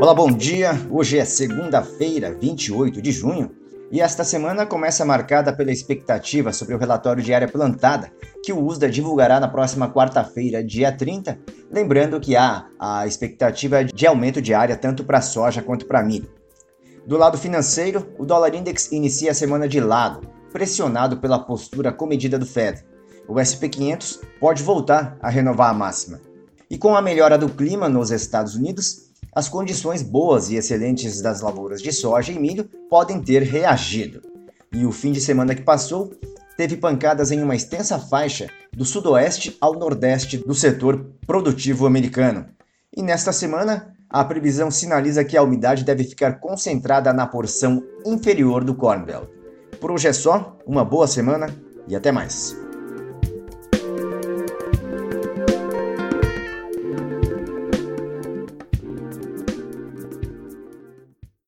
Olá, bom dia. Hoje é segunda-feira, 28 de junho, e esta semana começa marcada pela expectativa sobre o relatório de área plantada, que o USDA divulgará na próxima quarta-feira, dia 30, lembrando que há a expectativa de aumento de área tanto para soja quanto para milho. Do lado financeiro, o dólar index inicia a semana de lado, pressionado pela postura comedida do Fed. O SP500 pode voltar a renovar a máxima. E com a melhora do clima nos Estados Unidos, as condições boas e excelentes das lavouras de soja e milho podem ter reagido. E o fim de semana que passou teve pancadas em uma extensa faixa do sudoeste ao nordeste do setor produtivo americano. E nesta semana, a previsão sinaliza que a umidade deve ficar concentrada na porção inferior do Corn Belt. Por hoje é só, uma boa semana e até mais.